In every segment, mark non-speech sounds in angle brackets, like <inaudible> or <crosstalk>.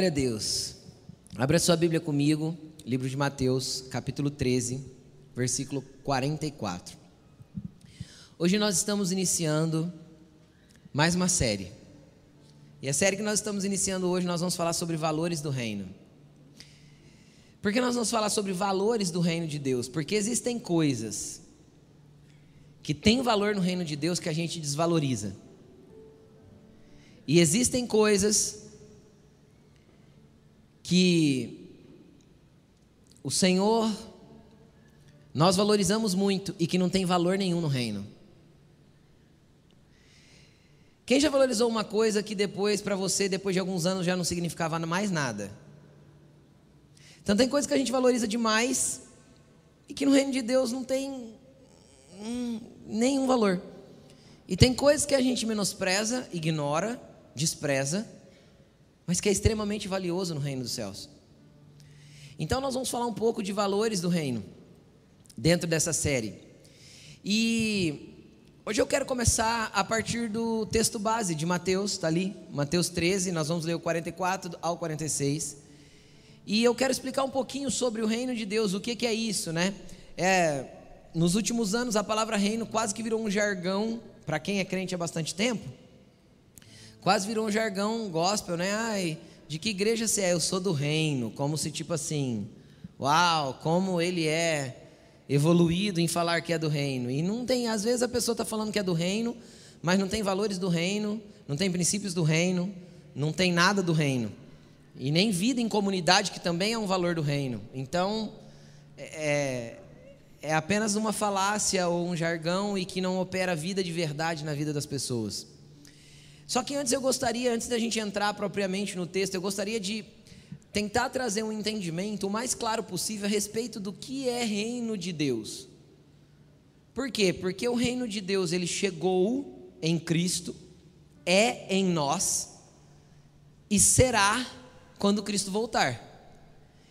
Glória a Deus. Abra sua Bíblia comigo, livro de Mateus, capítulo 13, versículo 44. Hoje nós estamos iniciando mais uma série. E a série que nós estamos iniciando hoje, nós vamos falar sobre valores do reino. Por que nós vamos falar sobre valores do reino de Deus? Porque existem coisas que têm valor no reino de Deus que a gente desvaloriza. E existem coisas que o Senhor nós valorizamos muito e que não tem valor nenhum no reino. Quem já valorizou uma coisa que depois para você, depois de alguns anos já não significava mais nada? Então tem coisas que a gente valoriza demais e que no reino de Deus não tem hum, nenhum valor. E tem coisas que a gente menospreza, ignora, despreza, mas que é extremamente valioso no reino dos céus. Então nós vamos falar um pouco de valores do reino dentro dessa série. E hoje eu quero começar a partir do texto base de Mateus, está ali, Mateus 13, nós vamos ler o 44 ao 46. E eu quero explicar um pouquinho sobre o reino de Deus, o que, que é isso, né? É, nos últimos anos a palavra reino quase que virou um jargão para quem é crente há bastante tempo. Quase virou um jargão gospel, né? Ai, de que igreja você é? Eu sou do reino, como se tipo assim, uau, como ele é evoluído em falar que é do reino. E não tem, às vezes a pessoa está falando que é do reino, mas não tem valores do reino, não tem princípios do reino, não tem nada do reino. E nem vida em comunidade, que também é um valor do reino. Então, é, é apenas uma falácia ou um jargão e que não opera vida de verdade na vida das pessoas. Só que antes eu gostaria, antes da gente entrar propriamente no texto, eu gostaria de tentar trazer um entendimento o mais claro possível a respeito do que é reino de Deus. Por quê? Porque o reino de Deus ele chegou em Cristo, é em nós e será quando Cristo voltar.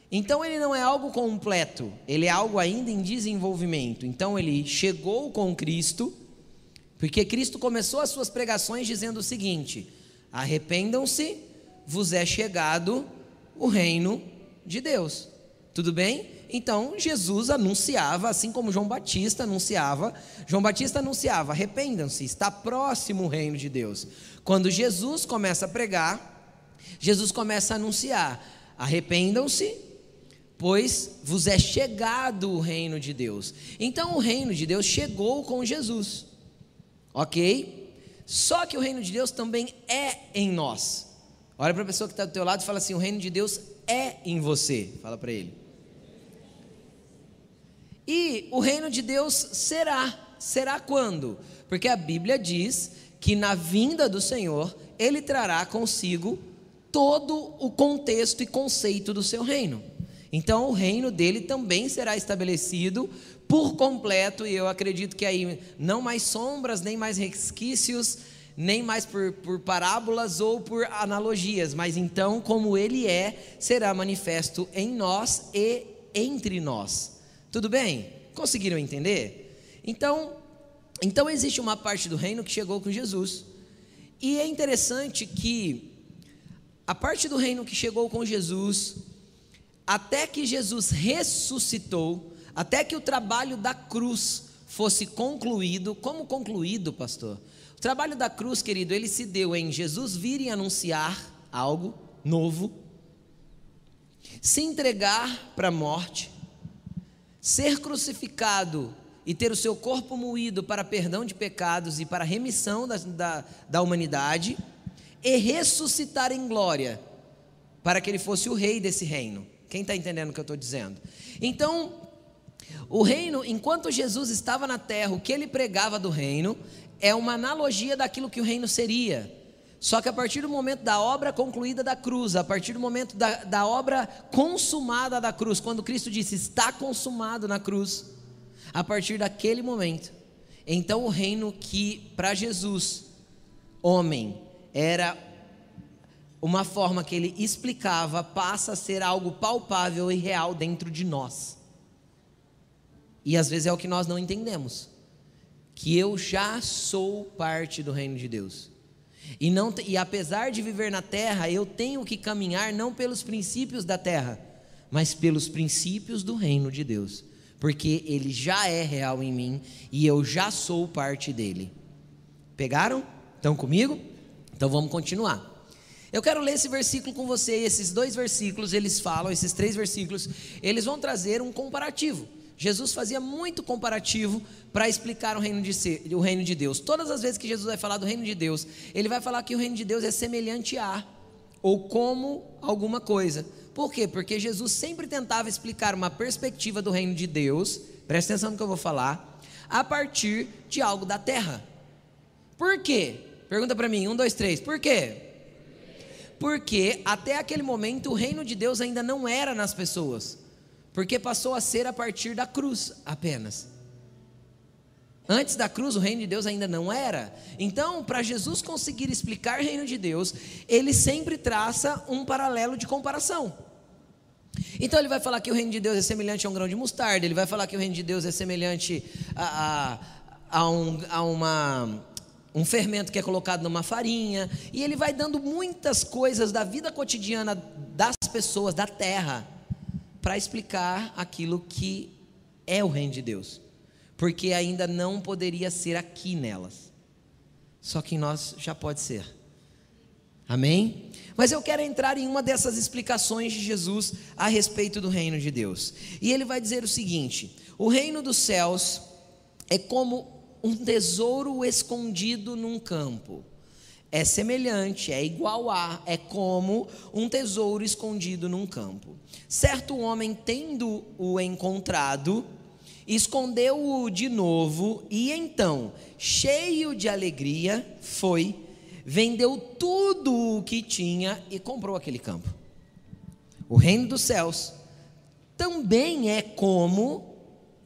Então ele não é algo completo, ele é algo ainda em desenvolvimento. Então ele chegou com Cristo, porque Cristo começou as suas pregações dizendo o seguinte: arrependam-se, vos é chegado o reino de Deus. Tudo bem? Então Jesus anunciava, assim como João Batista anunciava, João Batista anunciava: arrependam-se, está próximo o reino de Deus. Quando Jesus começa a pregar, Jesus começa a anunciar: arrependam-se, pois vos é chegado o reino de Deus. Então o reino de Deus chegou com Jesus, ok? Só que o reino de Deus também é em nós. Olha para a pessoa que está do teu lado e fala assim: o reino de Deus é em você. Fala para ele. E o reino de Deus será. Será quando? Porque a Bíblia diz que na vinda do Senhor, ele trará consigo todo o contexto e conceito do seu reino. Então o reino dele também será estabelecido por completo, e eu acredito que aí não mais sombras, nem mais resquícios, nem mais por, por parábolas ou por analogias, mas então, como ele é, será manifesto em nós e entre nós. Tudo bem? Conseguiram entender? Então, então existe uma parte do reino que chegou com Jesus. E é interessante que a parte do reino que chegou com Jesus até que Jesus ressuscitou, até que o trabalho da cruz fosse concluído. Como concluído, pastor? O trabalho da cruz, querido, ele se deu em Jesus vir e anunciar algo novo, se entregar para a morte, ser crucificado e ter o seu corpo moído para perdão de pecados e para remissão da, da, da humanidade, e ressuscitar em glória, para que ele fosse o rei desse reino. Quem está entendendo o que eu estou dizendo? Então, o reino, enquanto Jesus estava na terra, o que ele pregava do reino é uma analogia daquilo que o reino seria. Só que a partir do momento da obra concluída da cruz, a partir do momento da, da obra consumada da cruz, quando Cristo disse está consumado na cruz, a partir daquele momento, então o reino que para Jesus, homem, era uma forma que ele explicava passa a ser algo palpável e real dentro de nós. E às vezes é o que nós não entendemos. Que eu já sou parte do reino de Deus. E, não, e apesar de viver na terra, eu tenho que caminhar não pelos princípios da terra, mas pelos princípios do reino de Deus, porque ele já é real em mim e eu já sou parte dele. Pegaram? Estão comigo? Então vamos continuar. Eu quero ler esse versículo com você, esses dois versículos, eles falam, esses três versículos, eles vão trazer um comparativo. Jesus fazia muito comparativo para explicar o reino, de o reino de Deus. Todas as vezes que Jesus vai falar do reino de Deus, ele vai falar que o reino de Deus é semelhante a, ou como alguma coisa. Por quê? Porque Jesus sempre tentava explicar uma perspectiva do reino de Deus, presta atenção no que eu vou falar, a partir de algo da terra. Por quê? Pergunta para mim, um, dois, três, por quê? Porque até aquele momento o reino de Deus ainda não era nas pessoas, porque passou a ser a partir da cruz apenas. Antes da cruz, o reino de Deus ainda não era. Então, para Jesus conseguir explicar o reino de Deus, ele sempre traça um paralelo de comparação. Então, ele vai falar que o reino de Deus é semelhante a um grão de mostarda, ele vai falar que o reino de Deus é semelhante a, a, a, um, a uma um fermento que é colocado numa farinha, e ele vai dando muitas coisas da vida cotidiana das pessoas, da terra, para explicar aquilo que é o reino de Deus, porque ainda não poderia ser aqui nelas, só que em nós já pode ser. Amém? Mas eu quero entrar em uma dessas explicações de Jesus a respeito do reino de Deus. E ele vai dizer o seguinte: o reino dos céus é como um tesouro escondido num campo. É semelhante, é igual a, é como um tesouro escondido num campo. Certo homem, tendo o encontrado, escondeu-o de novo e então, cheio de alegria, foi, vendeu tudo o que tinha e comprou aquele campo. O reino dos céus também é como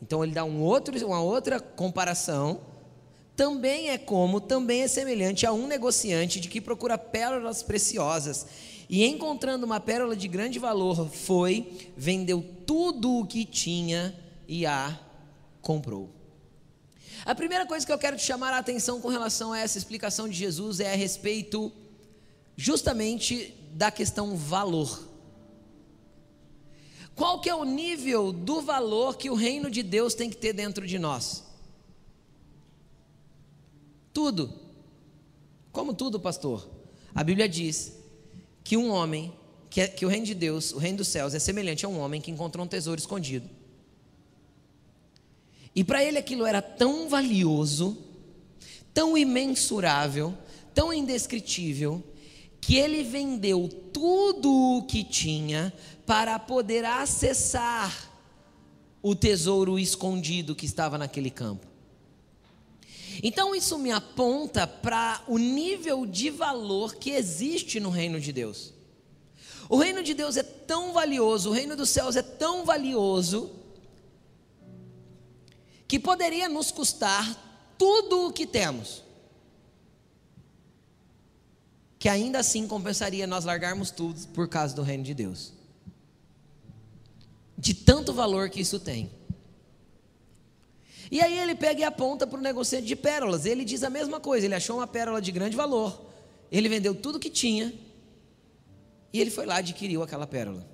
então ele dá um outro, uma outra comparação. Também é como, também é semelhante a um negociante de que procura pérolas preciosas e encontrando uma pérola de grande valor, foi, vendeu tudo o que tinha e a comprou. A primeira coisa que eu quero te chamar a atenção com relação a essa explicação de Jesus é a respeito justamente da questão valor. Qual que é o nível do valor que o reino de Deus tem que ter dentro de nós? Tudo. Como tudo, pastor? A Bíblia diz que um homem, que, é, que o reino de Deus, o reino dos céus, é semelhante a um homem que encontrou um tesouro escondido. E para ele aquilo era tão valioso, tão imensurável, tão indescritível, que ele vendeu tudo o que tinha para poder acessar o tesouro escondido que estava naquele campo. Então isso me aponta para o nível de valor que existe no reino de Deus. O reino de Deus é tão valioso, o reino dos céus é tão valioso, que poderia nos custar tudo o que temos, que ainda assim compensaria nós largarmos tudo por causa do reino de Deus de tanto valor que isso tem. E aí ele pega e aponta para o negociante de pérolas. Ele diz a mesma coisa. Ele achou uma pérola de grande valor. Ele vendeu tudo que tinha. E ele foi lá adquiriu aquela pérola.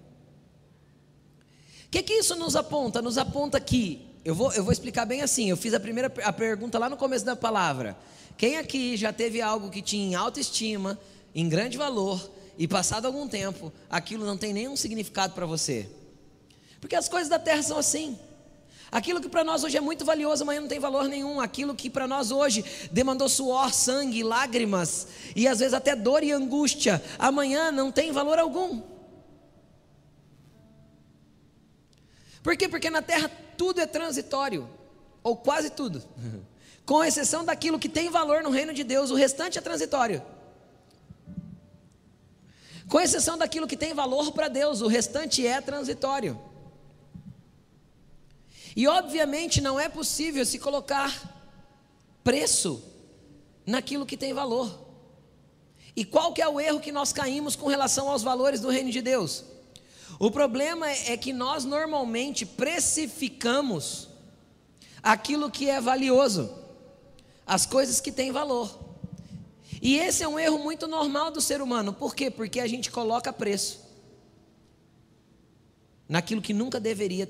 O que, que isso nos aponta? Nos aponta que, eu vou, eu vou explicar bem assim. Eu fiz a primeira a pergunta lá no começo da palavra. Quem aqui já teve algo que tinha em autoestima, em grande valor, e passado algum tempo, aquilo não tem nenhum significado para você? Porque as coisas da terra são assim. Aquilo que para nós hoje é muito valioso, amanhã não tem valor nenhum. Aquilo que para nós hoje demandou suor, sangue, lágrimas e às vezes até dor e angústia, amanhã não tem valor algum. Por quê? Porque na terra tudo é transitório, ou quase tudo, <laughs> com exceção daquilo que tem valor no reino de Deus, o restante é transitório. Com exceção daquilo que tem valor para Deus, o restante é transitório. E obviamente não é possível se colocar preço naquilo que tem valor. E qual que é o erro que nós caímos com relação aos valores do reino de Deus? O problema é que nós normalmente precificamos aquilo que é valioso, as coisas que têm valor. E esse é um erro muito normal do ser humano. Por quê? Porque a gente coloca preço naquilo que nunca deveria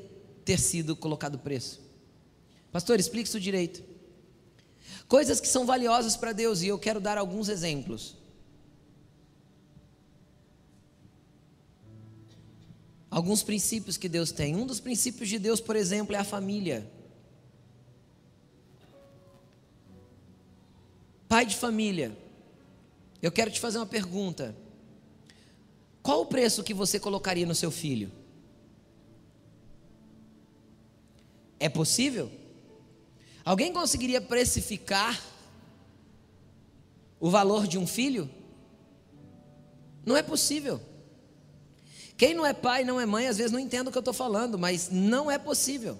ter sido colocado preço. Pastor, explique isso direito. Coisas que são valiosas para Deus, e eu quero dar alguns exemplos. Alguns princípios que Deus tem. Um dos princípios de Deus, por exemplo, é a família. Pai de família, eu quero te fazer uma pergunta. Qual o preço que você colocaria no seu filho? É possível? Alguém conseguiria precificar o valor de um filho? Não é possível. Quem não é pai, não é mãe, às vezes não entende o que eu estou falando, mas não é possível.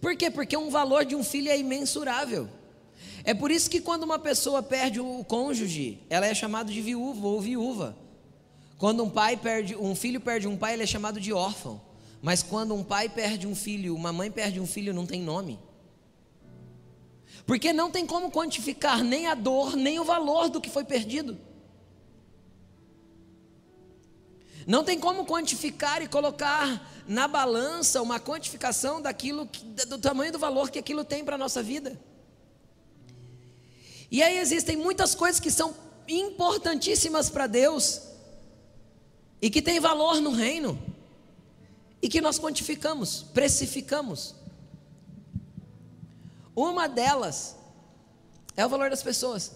Por quê? Porque um valor de um filho é imensurável. É por isso que quando uma pessoa perde o cônjuge, ela é chamada de viúva ou viúva. Quando um pai perde, um filho perde um pai, ele é chamado de órfão. Mas quando um pai perde um filho, uma mãe perde um filho, não tem nome. Porque não tem como quantificar nem a dor, nem o valor do que foi perdido. Não tem como quantificar e colocar na balança uma quantificação daquilo que, do tamanho do valor que aquilo tem para a nossa vida. E aí existem muitas coisas que são importantíssimas para Deus e que têm valor no reino e que nós quantificamos, precificamos. Uma delas é o valor das pessoas.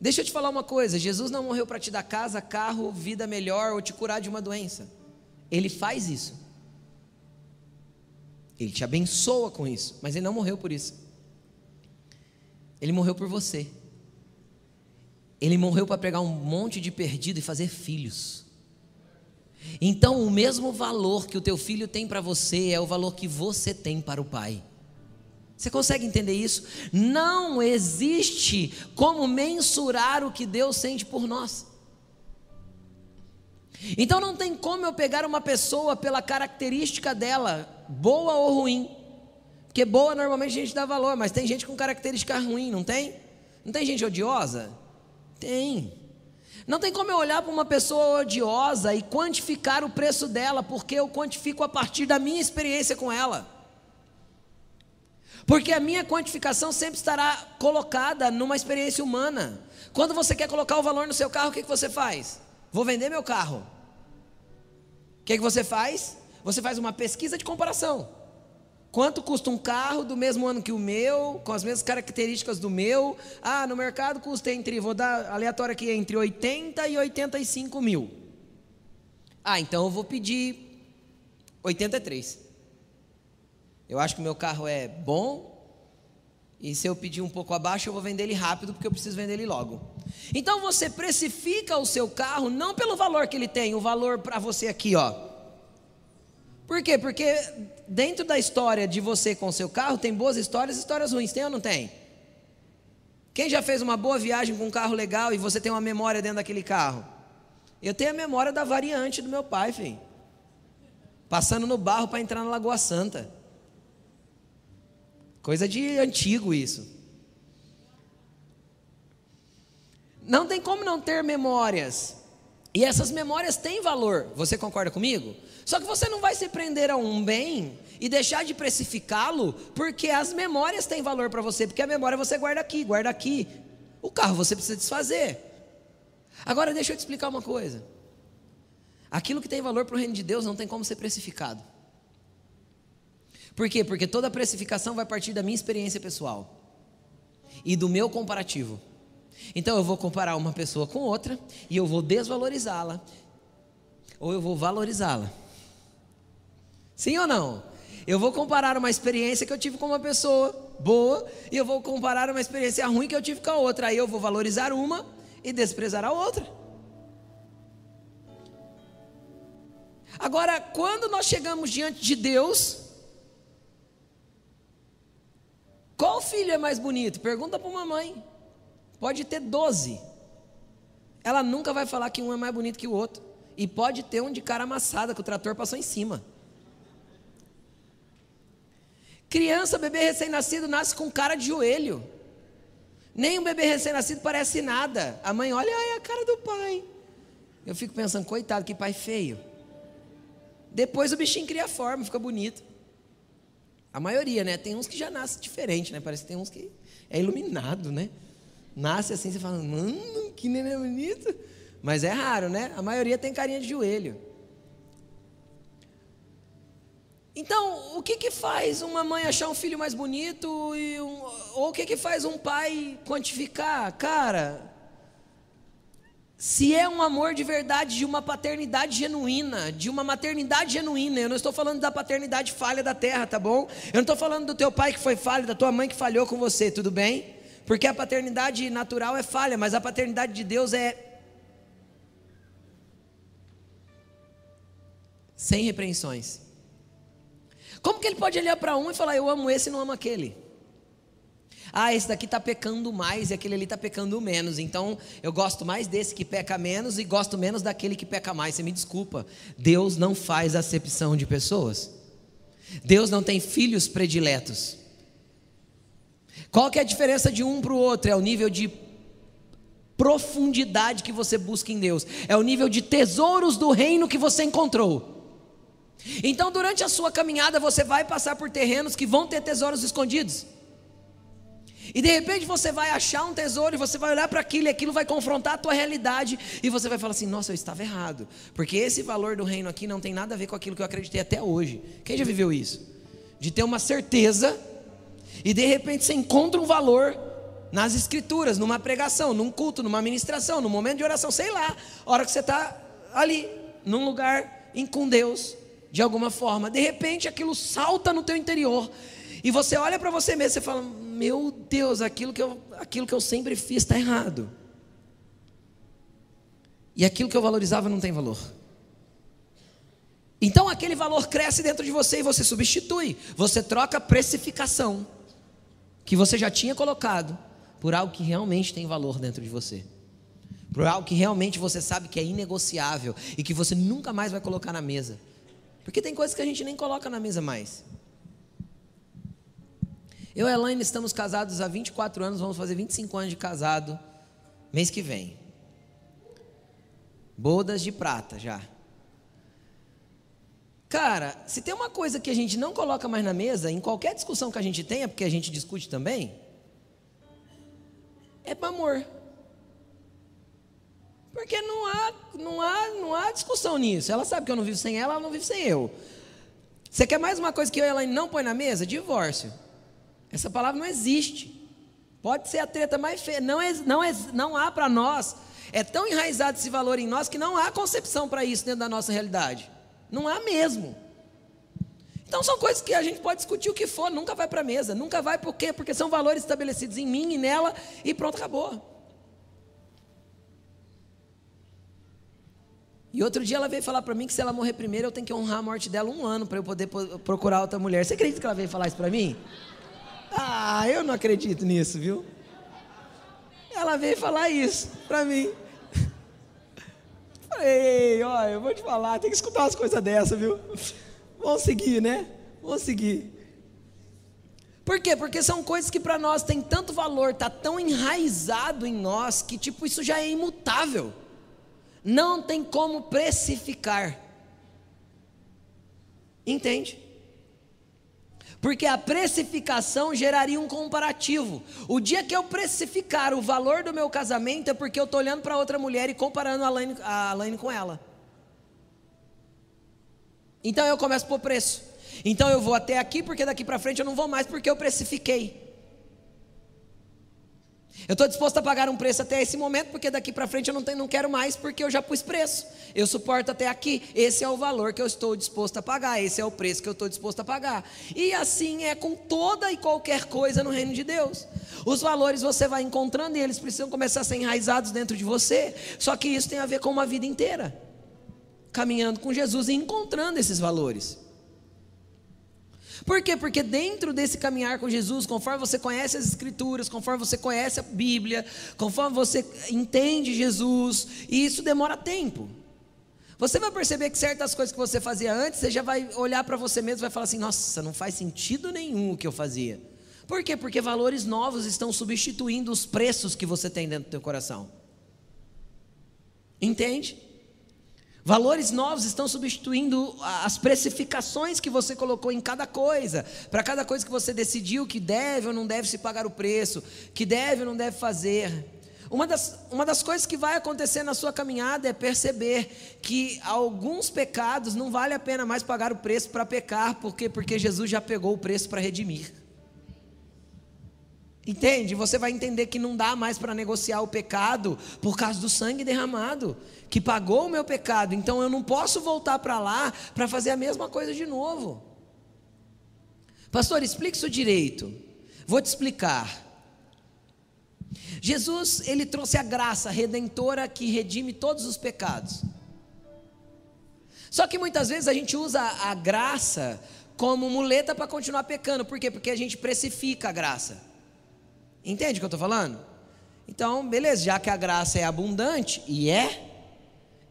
Deixa eu te falar uma coisa: Jesus não morreu para te dar casa, carro, vida melhor ou te curar de uma doença. Ele faz isso. Ele te abençoa com isso, mas ele não morreu por isso. Ele morreu por você. Ele morreu para pegar um monte de perdido e fazer filhos. Então, o mesmo valor que o teu filho tem para você é o valor que você tem para o pai. Você consegue entender isso? Não existe como mensurar o que Deus sente por nós. Então não tem como eu pegar uma pessoa pela característica dela, boa ou ruim, porque boa normalmente a gente dá valor, mas tem gente com característica ruim, não tem? Não tem gente odiosa? Tem. Não tem como eu olhar para uma pessoa odiosa e quantificar o preço dela, porque eu quantifico a partir da minha experiência com ela. Porque a minha quantificação sempre estará colocada numa experiência humana. Quando você quer colocar o valor no seu carro, o que, que você faz? Vou vender meu carro. O que, que você faz? Você faz uma pesquisa de comparação. Quanto custa um carro do mesmo ano que o meu, com as mesmas características do meu? Ah, no mercado custa entre, vou dar aleatório aqui, entre 80 e 85 mil. Ah, então eu vou pedir 83. Eu acho que o meu carro é bom, e se eu pedir um pouco abaixo, eu vou vender ele rápido, porque eu preciso vender ele logo. Então você precifica o seu carro não pelo valor que ele tem, o valor para você aqui, ó. Por quê? Porque dentro da história de você com seu carro tem boas histórias e histórias ruins, tem ou não tem? Quem já fez uma boa viagem com um carro legal e você tem uma memória dentro daquele carro? Eu tenho a memória da variante do meu pai, filho. Passando no barro para entrar na Lagoa Santa. Coisa de antigo isso. Não tem como não ter memórias. E essas memórias têm valor. Você concorda comigo? Só que você não vai se prender a um bem e deixar de precificá-lo, porque as memórias têm valor para você, porque a memória você guarda aqui, guarda aqui. O carro você precisa desfazer. Agora deixa eu te explicar uma coisa. Aquilo que tem valor para o reino de Deus não tem como ser precificado. Por quê? Porque toda precificação vai partir da minha experiência pessoal e do meu comparativo. Então eu vou comparar uma pessoa com outra e eu vou desvalorizá-la ou eu vou valorizá-la. Sim ou não? Eu vou comparar uma experiência que eu tive com uma pessoa boa e eu vou comparar uma experiência ruim que eu tive com a outra. Aí eu vou valorizar uma e desprezar a outra. Agora, quando nós chegamos diante de Deus, qual filho é mais bonito? Pergunta para uma mãe. Pode ter doze. Ela nunca vai falar que um é mais bonito que o outro. E pode ter um de cara amassada que o trator passou em cima. Criança, bebê recém-nascido, nasce com cara de joelho. Nem um bebê recém-nascido parece nada. A mãe olha, ai, a cara do pai. Eu fico pensando, coitado, que pai feio. Depois o bichinho cria forma, fica bonito. A maioria, né? Tem uns que já nascem diferente, né? Parece que tem uns que é iluminado, né? Nasce assim, você fala, mano, que neném bonito. Mas é raro, né? A maioria tem carinha de joelho. Então, o que, que faz uma mãe achar um filho mais bonito? E um, ou o que, que faz um pai quantificar? Cara, se é um amor de verdade, de uma paternidade genuína, de uma maternidade genuína, eu não estou falando da paternidade falha da terra, tá bom? Eu não estou falando do teu pai que foi falho, da tua mãe que falhou com você, tudo bem? Porque a paternidade natural é falha, mas a paternidade de Deus é sem repreensões. Como que ele pode olhar para um e falar, eu amo esse e não amo aquele? Ah, esse daqui está pecando mais e aquele ali está pecando menos. Então eu gosto mais desse que peca menos e gosto menos daquele que peca mais. Você me desculpa. Deus não faz acepção de pessoas. Deus não tem filhos prediletos. Qual que é a diferença de um para o outro? É o nível de profundidade que você busca em Deus. É o nível de tesouros do reino que você encontrou. Então, durante a sua caminhada, você vai passar por terrenos que vão ter tesouros escondidos. E de repente você vai achar um tesouro e você vai olhar para aquilo e aquilo vai confrontar a tua realidade e você vai falar assim: "Nossa, eu estava errado", porque esse valor do reino aqui não tem nada a ver com aquilo que eu acreditei até hoje. Quem já viveu isso? De ter uma certeza e de repente você encontra um valor nas escrituras, numa pregação, num culto, numa ministração, num momento de oração, sei lá, hora que você está ali, num lugar com Deus, de alguma forma. De repente aquilo salta no teu interior. E você olha para você mesmo e fala: Meu Deus, aquilo que eu, aquilo que eu sempre fiz está errado. E aquilo que eu valorizava não tem valor. Então aquele valor cresce dentro de você e você substitui. Você troca a precificação que você já tinha colocado por algo que realmente tem valor dentro de você. Por algo que realmente você sabe que é inegociável e que você nunca mais vai colocar na mesa. Porque tem coisas que a gente nem coloca na mesa mais. Eu e a Elaine estamos casados há 24 anos, vamos fazer 25 anos de casado mês que vem. Bodas de prata já. Cara, se tem uma coisa que a gente não coloca mais na mesa, em qualquer discussão que a gente tenha, porque a gente discute também, é para amor. Porque não há, não, há, não há discussão nisso. Ela sabe que eu não vivo sem ela, ela não vive sem eu. Você quer mais uma coisa que eu e ela não põe na mesa? Divórcio. Essa palavra não existe. Pode ser a treta mais feia. Não, é, não, é, não há para nós. É tão enraizado esse valor em nós que não há concepção para isso dentro da nossa realidade. Não há mesmo. Então são coisas que a gente pode discutir o que for, nunca vai para a mesa. Nunca vai por quê? Porque são valores estabelecidos em mim e nela e pronto, acabou. E outro dia ela veio falar para mim que se ela morrer primeiro, eu tenho que honrar a morte dela um ano para eu poder procurar outra mulher. Você acredita que ela veio falar isso para mim? Ah, eu não acredito nisso, viu? Ela veio falar isso para mim. <laughs> Falei, olha, eu vou te falar, tem que escutar umas coisas dessa, viu? Vamos seguir, né? Vamos seguir. Por quê? Porque são coisas que para nós tem tanto valor, tá tão enraizado em nós que tipo isso já é imutável. Não tem como precificar. Entende? Porque a precificação geraria um comparativo. O dia que eu precificar o valor do meu casamento é porque eu estou olhando para outra mulher e comparando a Alaine, com ela. Então eu começo por preço. Então eu vou até aqui porque daqui para frente eu não vou mais porque eu precifiquei. Eu estou disposto a pagar um preço até esse momento, porque daqui para frente eu não, tenho, não quero mais, porque eu já pus preço. Eu suporto até aqui. Esse é o valor que eu estou disposto a pagar. Esse é o preço que eu estou disposto a pagar. E assim é com toda e qualquer coisa no reino de Deus. Os valores você vai encontrando e eles precisam começar a ser enraizados dentro de você. Só que isso tem a ver com uma vida inteira caminhando com Jesus e encontrando esses valores. Por quê? Porque dentro desse caminhar com Jesus, conforme você conhece as Escrituras, conforme você conhece a Bíblia, conforme você entende Jesus, e isso demora tempo. Você vai perceber que certas coisas que você fazia antes, você já vai olhar para você mesmo e vai falar assim: nossa, não faz sentido nenhum o que eu fazia. Por quê? Porque valores novos estão substituindo os preços que você tem dentro do teu coração. Entende? Valores novos estão substituindo as precificações que você colocou em cada coisa, para cada coisa que você decidiu que deve ou não deve se pagar o preço, que deve ou não deve fazer. Uma das, uma das coisas que vai acontecer na sua caminhada é perceber que alguns pecados não vale a pena mais pagar o preço para pecar, porque porque Jesus já pegou o preço para redimir. Entende? Você vai entender que não dá mais para negociar o pecado por causa do sangue derramado, que pagou o meu pecado. Então eu não posso voltar para lá para fazer a mesma coisa de novo. Pastor, explique isso direito. Vou te explicar. Jesus, ele trouxe a graça redentora que redime todos os pecados. Só que muitas vezes a gente usa a graça como muleta para continuar pecando. Por quê? Porque a gente precifica a graça. Entende o que eu estou falando? Então, beleza, já que a graça é abundante, e é,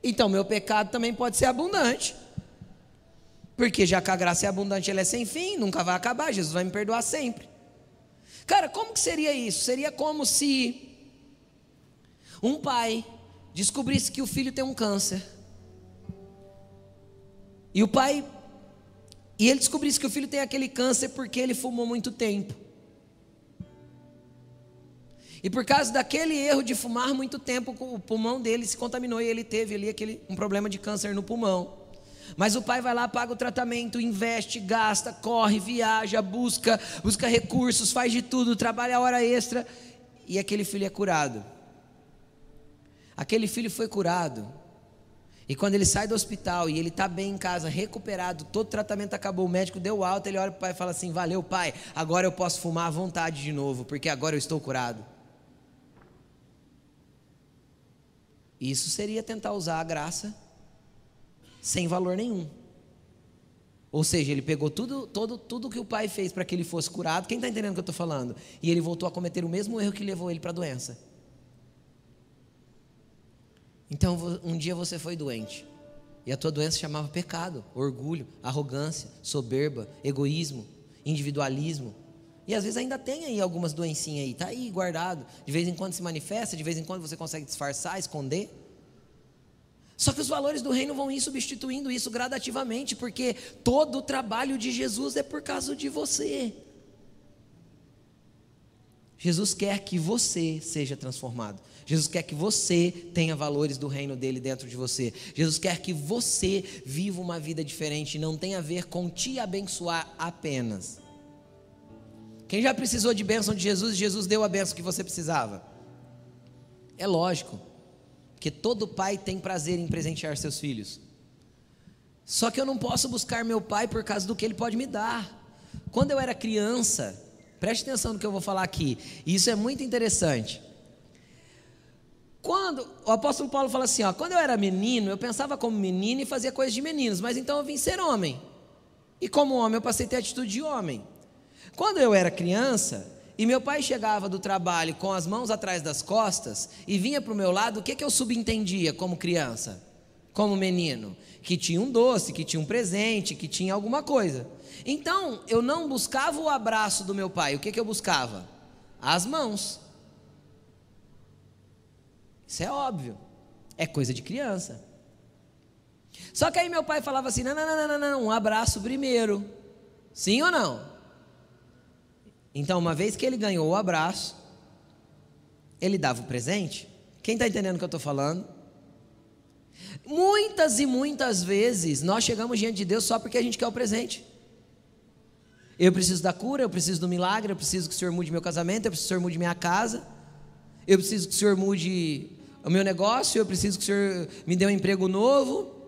então meu pecado também pode ser abundante. Porque já que a graça é abundante, ela é sem fim, nunca vai acabar, Jesus vai me perdoar sempre. Cara, como que seria isso? Seria como se um pai descobrisse que o filho tem um câncer. E o pai e ele descobrisse que o filho tem aquele câncer porque ele fumou muito tempo. E por causa daquele erro de fumar muito tempo, o pulmão dele se contaminou e ele teve ali aquele, um problema de câncer no pulmão. Mas o pai vai lá, paga o tratamento, investe, gasta, corre, viaja, busca, busca recursos, faz de tudo, trabalha a hora extra e aquele filho é curado. Aquele filho foi curado. E quando ele sai do hospital e ele está bem em casa, recuperado, todo o tratamento acabou, o médico deu alta, ele olha para o pai e fala assim: Valeu, pai, agora eu posso fumar à vontade de novo, porque agora eu estou curado. Isso seria tentar usar a graça sem valor nenhum. Ou seja, ele pegou tudo, todo, tudo que o pai fez para que ele fosse curado. Quem está entendendo o que eu estou falando? E ele voltou a cometer o mesmo erro que levou ele para a doença. Então, um dia você foi doente. E a tua doença chamava pecado, orgulho, arrogância, soberba, egoísmo, individualismo. E às vezes ainda tem aí algumas doencinhas aí, tá aí guardado. De vez em quando se manifesta, de vez em quando você consegue disfarçar, esconder. Só que os valores do reino vão ir substituindo isso gradativamente, porque todo o trabalho de Jesus é por causa de você. Jesus quer que você seja transformado. Jesus quer que você tenha valores do reino dele dentro de você. Jesus quer que você viva uma vida diferente, não tem a ver com te abençoar apenas. Quem já precisou de bênção de Jesus, Jesus deu a bênção que você precisava. É lógico, que todo pai tem prazer em presentear seus filhos. Só que eu não posso buscar meu pai por causa do que ele pode me dar. Quando eu era criança, preste atenção no que eu vou falar aqui, isso é muito interessante. Quando o apóstolo Paulo fala assim, ó, quando eu era menino, eu pensava como menino e fazia coisas de meninos, mas então eu vim ser homem. E como homem, eu passei a ter atitude de homem. Quando eu era criança, e meu pai chegava do trabalho com as mãos atrás das costas e vinha para o meu lado, o que, que eu subentendia como criança, como menino? Que tinha um doce, que tinha um presente, que tinha alguma coisa. Então, eu não buscava o abraço do meu pai, o que, que eu buscava? As mãos. Isso é óbvio, é coisa de criança. Só que aí meu pai falava assim: não, não, não, não, não, um abraço primeiro. Sim ou não? Então, uma vez que ele ganhou o abraço, ele dava o presente. Quem está entendendo o que eu estou falando? Muitas e muitas vezes nós chegamos diante de Deus só porque a gente quer o presente. Eu preciso da cura, eu preciso do milagre, eu preciso que o Senhor mude meu casamento, eu preciso que o Senhor mude minha casa, eu preciso que o Senhor mude o meu negócio, eu preciso que o Senhor me dê um emprego novo.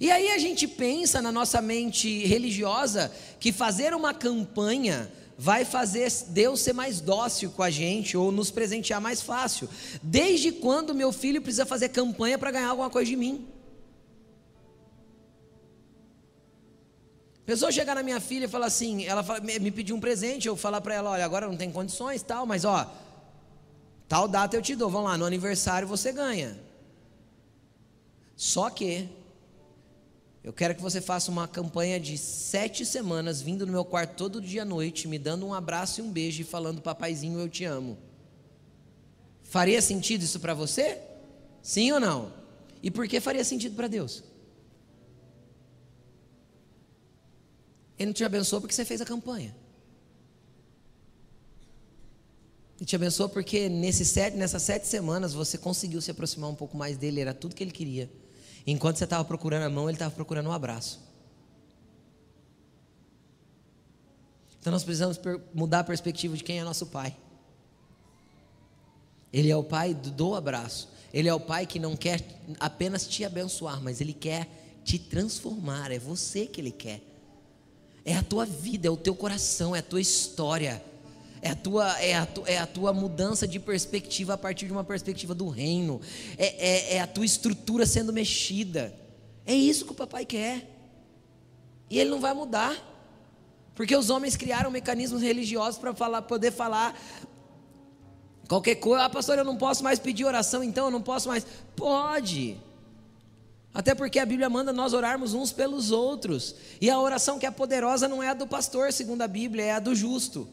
E aí a gente pensa na nossa mente religiosa que fazer uma campanha vai fazer Deus ser mais dócil com a gente ou nos presentear mais fácil. Desde quando meu filho precisa fazer campanha para ganhar alguma coisa de mim? pessoa chegar na minha filha e falar assim, ela fala, me pediu um presente, eu falar para ela, olha, agora não tem condições, tal, mas ó, tal data eu te dou, vamos lá, no aniversário você ganha. Só que Eu quero que você faça uma campanha de sete semanas, vindo no meu quarto todo dia à noite, me dando um abraço e um beijo e falando, papaizinho, eu te amo. Faria sentido isso para você? Sim ou não? E por que faria sentido para Deus? Ele não te abençoou porque você fez a campanha. Ele te abençoou porque nesse sete, nessas sete semanas você conseguiu se aproximar um pouco mais dele, era tudo que ele queria. Enquanto você estava procurando a mão, ele estava procurando um abraço. Então nós precisamos mudar a perspectiva de quem é nosso pai. Ele é o pai do abraço. Ele é o pai que não quer apenas te abençoar, mas ele quer te transformar. É você que ele quer. É a tua vida, é o teu coração, é a tua história é a tua, é a, tu, é a tua mudança de perspectiva a partir de uma perspectiva do reino, é, é, é a tua estrutura sendo mexida. É isso que o papai quer. E ele não vai mudar. Porque os homens criaram mecanismos religiosos para falar, poder falar qualquer coisa. Ah, pastor, eu não posso mais pedir oração, então eu não posso mais. Pode. Até porque a Bíblia manda nós orarmos uns pelos outros. E a oração que é poderosa não é a do pastor, segundo a Bíblia, é a do justo.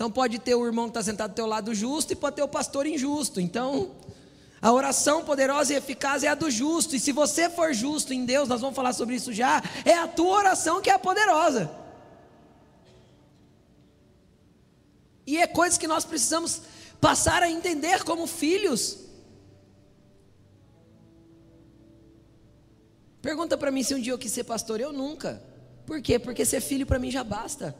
Então pode ter o irmão que está sentado do teu lado justo e pode ter o pastor injusto. Então, a oração poderosa e eficaz é a do justo. E se você for justo em Deus, nós vamos falar sobre isso já, é a tua oração que é a poderosa. E é coisas que nós precisamos passar a entender como filhos. Pergunta para mim se um dia eu quis ser pastor, eu nunca. Por quê? Porque ser filho para mim já basta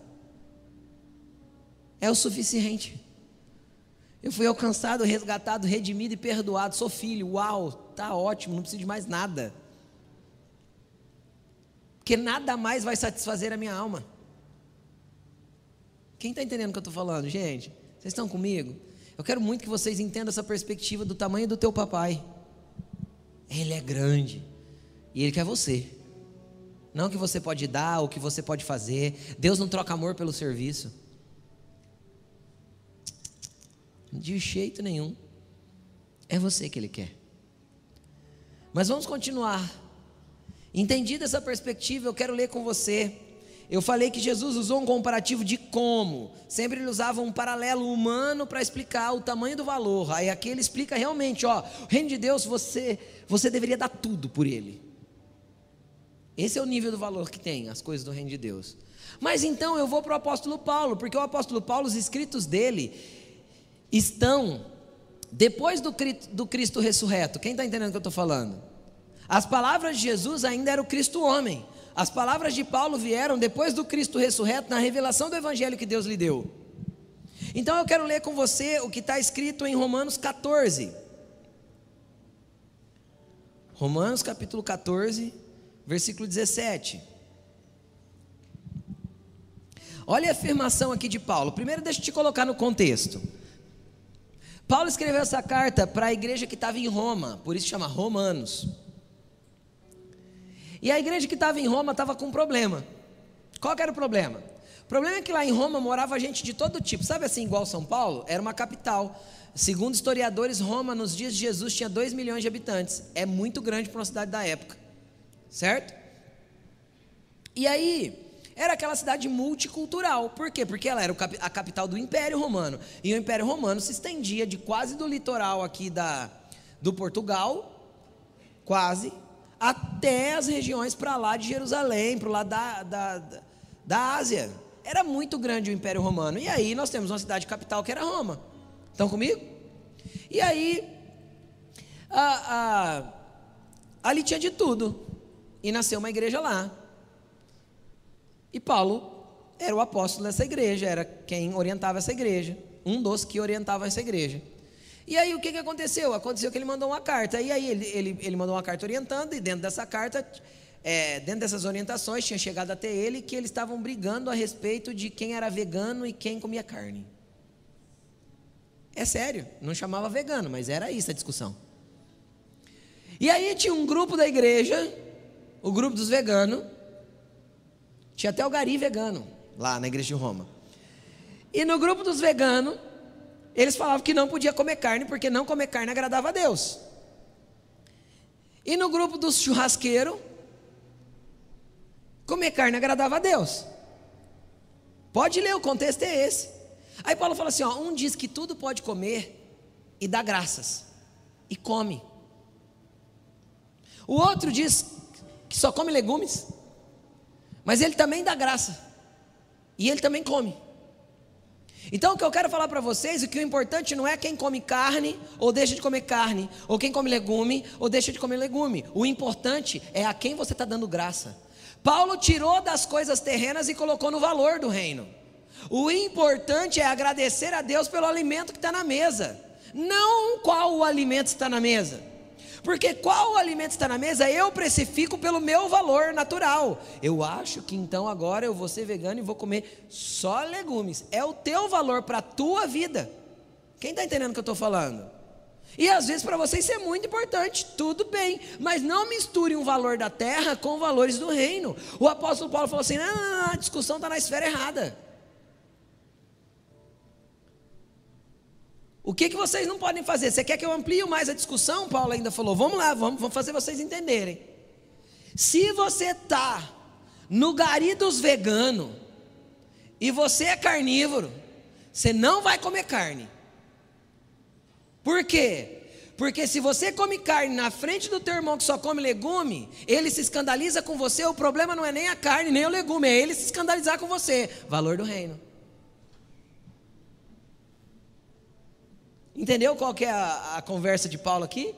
é o suficiente. Eu fui alcançado, resgatado, redimido e perdoado. Sou filho. Uau, tá ótimo, não preciso de mais nada. Porque nada mais vai satisfazer a minha alma. Quem está entendendo o que eu estou falando, gente? Vocês estão comigo? Eu quero muito que vocês entendam essa perspectiva do tamanho do teu papai. Ele é grande e ele quer você. Não o que você pode dar, o que você pode fazer. Deus não troca amor pelo serviço. De jeito nenhum. É você que Ele quer. Mas vamos continuar. Entendida essa perspectiva, eu quero ler com você. Eu falei que Jesus usou um comparativo de como. Sempre ele usava um paralelo humano para explicar o tamanho do valor. Aí aqui ele explica realmente, ó, o reino de Deus você você deveria dar tudo por ele. Esse é o nível do valor que tem as coisas do reino de Deus. Mas então eu vou para o apóstolo Paulo, porque o apóstolo Paulo, os escritos dele, estão depois do, do Cristo ressurreto. Quem está entendendo o que eu estou falando? As palavras de Jesus ainda era o Cristo homem. As palavras de Paulo vieram depois do Cristo ressurreto na revelação do Evangelho que Deus lhe deu. Então eu quero ler com você o que está escrito em Romanos 14. Romanos capítulo 14, versículo 17. Olha a afirmação aqui de Paulo. Primeiro, deixa eu te colocar no contexto. Paulo escreveu essa carta para a igreja que estava em Roma, por isso chama Romanos. E a igreja que estava em Roma estava com um problema. Qual era o problema? O problema é que lá em Roma morava gente de todo tipo. Sabe assim, igual São Paulo? Era uma capital. Segundo historiadores, Roma nos dias de Jesus tinha 2 milhões de habitantes. É muito grande para uma cidade da época. Certo? E aí, era aquela cidade multicultural. Por quê? Porque ela era a capital do Império Romano. E o Império Romano se estendia de quase do litoral aqui da, do Portugal, quase, até as regiões para lá de Jerusalém, para lá da, da, da Ásia. Era muito grande o Império Romano. E aí nós temos uma cidade capital que era Roma. Estão comigo? E aí, a, a, ali tinha de tudo. E nasceu uma igreja lá. E Paulo era o apóstolo dessa igreja, era quem orientava essa igreja, um dos que orientava essa igreja. E aí o que, que aconteceu? Aconteceu que ele mandou uma carta, e aí ele, ele, ele mandou uma carta orientando, e dentro dessa carta, é, dentro dessas orientações, tinha chegado até ele que eles estavam brigando a respeito de quem era vegano e quem comia carne. É sério, não chamava vegano, mas era isso a discussão. E aí tinha um grupo da igreja, o grupo dos veganos, tinha até o gari vegano lá na igreja de Roma. E no grupo dos veganos, eles falavam que não podia comer carne, porque não comer carne agradava a Deus. E no grupo dos churrasqueiros, comer carne agradava a Deus. Pode ler, o contexto é esse. Aí Paulo fala assim: ó, um diz que tudo pode comer e dá graças, e come. O outro diz que só come legumes, mas ele também dá graça, e ele também come. Então o que eu quero falar para vocês é que o importante não é quem come carne ou deixa de comer carne, ou quem come legume ou deixa de comer legume. O importante é a quem você está dando graça. Paulo tirou das coisas terrenas e colocou no valor do reino. O importante é agradecer a Deus pelo alimento que está na mesa, não qual o alimento está na mesa. Porque qual alimento está na mesa, eu precifico pelo meu valor natural. Eu acho que então agora eu vou ser vegano e vou comer só legumes. É o teu valor para a tua vida. Quem está entendendo o que eu estou falando? E às vezes para você isso é muito importante, tudo bem, mas não misture um valor da terra com valores do reino. O apóstolo Paulo falou assim: não, não, não a discussão está na esfera errada. O que, que vocês não podem fazer? Você quer que eu amplie mais a discussão? Paulo ainda falou: vamos lá, vamos, vamos fazer vocês entenderem. Se você está no gari dos veganos e você é carnívoro, você não vai comer carne. Por quê? Porque se você come carne na frente do teu irmão que só come legume, ele se escandaliza com você, o problema não é nem a carne, nem o legume, é ele se escandalizar com você. Valor do reino. Entendeu qual que é a, a conversa de Paulo aqui?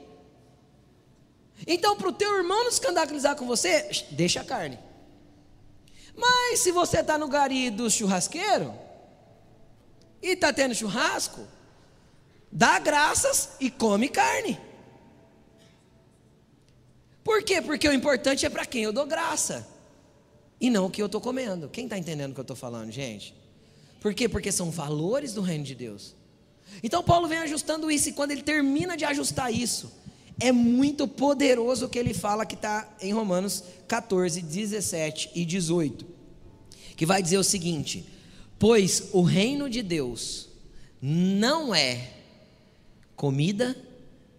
Então, para o teu irmão não escandalizar com você, deixa a carne. Mas se você está no gari do churrasqueiro e está tendo churrasco, dá graças e come carne. Por quê? Porque o importante é para quem eu dou graça e não o que eu estou comendo. Quem está entendendo o que eu estou falando, gente? Por quê? Porque são valores do reino de Deus. Então Paulo vem ajustando isso, e quando ele termina de ajustar isso, é muito poderoso o que ele fala que está em Romanos 14, 17 e 18, que vai dizer o seguinte: Pois o reino de Deus não é comida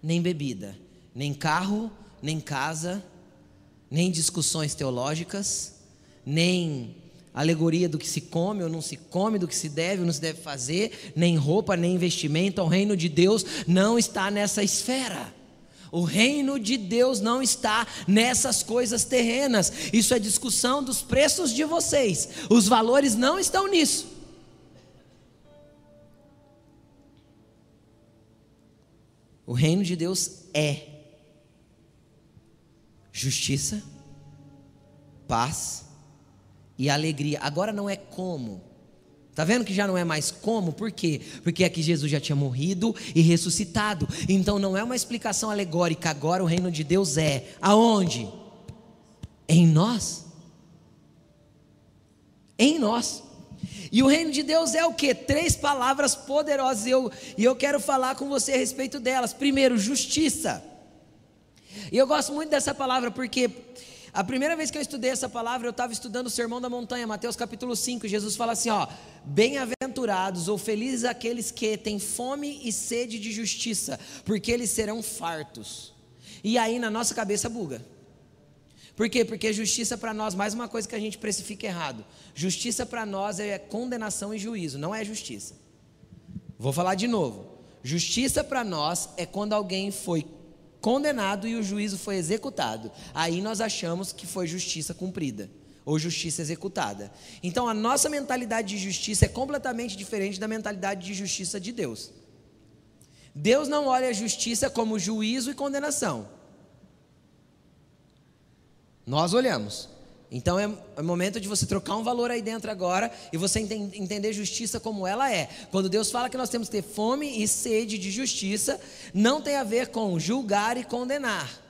nem bebida, nem carro, nem casa, nem discussões teológicas, nem alegoria do que se come ou não se come, do que se deve ou não se deve fazer, nem roupa, nem investimento. O reino de Deus não está nessa esfera. O reino de Deus não está nessas coisas terrenas. Isso é discussão dos preços de vocês. Os valores não estão nisso. O reino de Deus é justiça, paz e alegria. Agora não é como. Está vendo que já não é mais como? Por quê? Porque aqui Jesus já tinha morrido e ressuscitado. Então não é uma explicação alegórica. Agora o reino de Deus é aonde? Em nós. Em nós. E o reino de Deus é o que? Três palavras poderosas. E eu, e eu quero falar com você a respeito delas. Primeiro, justiça. E eu gosto muito dessa palavra porque a primeira vez que eu estudei essa palavra, eu estava estudando o Sermão da Montanha, Mateus capítulo 5. Jesus fala assim: ó, bem-aventurados ou felizes aqueles que têm fome e sede de justiça, porque eles serão fartos. E aí na nossa cabeça buga. Por quê? Porque justiça para nós, mais uma coisa que a gente precifica errado. Justiça para nós é condenação e juízo, não é justiça. Vou falar de novo. Justiça para nós é quando alguém foi condenado e o juízo foi executado. Aí nós achamos que foi justiça cumprida ou justiça executada. Então a nossa mentalidade de justiça é completamente diferente da mentalidade de justiça de Deus. Deus não olha a justiça como juízo e condenação. Nós olhamos. Então é, é momento de você trocar um valor aí dentro agora e você entender justiça como ela é. Quando Deus fala que nós temos que ter fome e sede de justiça, não tem a ver com julgar e condenar,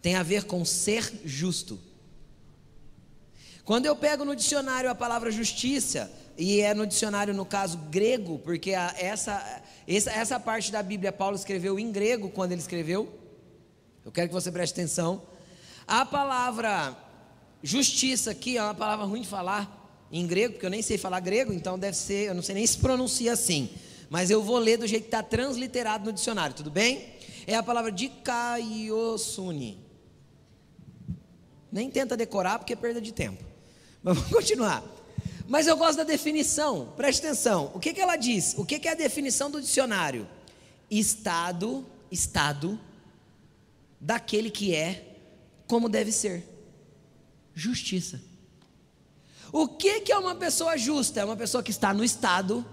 tem a ver com ser justo. Quando eu pego no dicionário a palavra justiça, e é no dicionário, no caso, grego, porque a, essa, essa, essa parte da Bíblia Paulo escreveu em grego quando ele escreveu. Eu quero que você preste atenção. A palavra Justiça aqui é uma palavra ruim de falar em grego, porque eu nem sei falar grego, então deve ser, eu não sei nem se pronuncia assim. Mas eu vou ler do jeito que está transliterado no dicionário, tudo bem? É a palavra dikaiosune. Nem tenta decorar porque é perda de tempo. Mas vamos continuar. Mas eu gosto da definição, preste atenção. O que, que ela diz? O que, que é a definição do dicionário? Estado, estado daquele que é como deve ser. Justiça. O que, que é uma pessoa justa? É uma pessoa que está no estado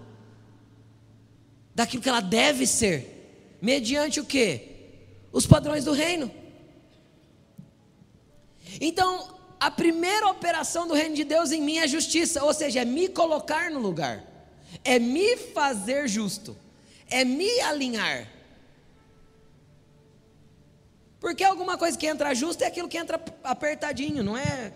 daquilo que ela deve ser, mediante o que? Os padrões do reino. Então, a primeira operação do reino de Deus em mim é justiça, ou seja, é me colocar no lugar, é me fazer justo, é me alinhar. Porque alguma coisa que entra justo é aquilo que entra apertadinho, não é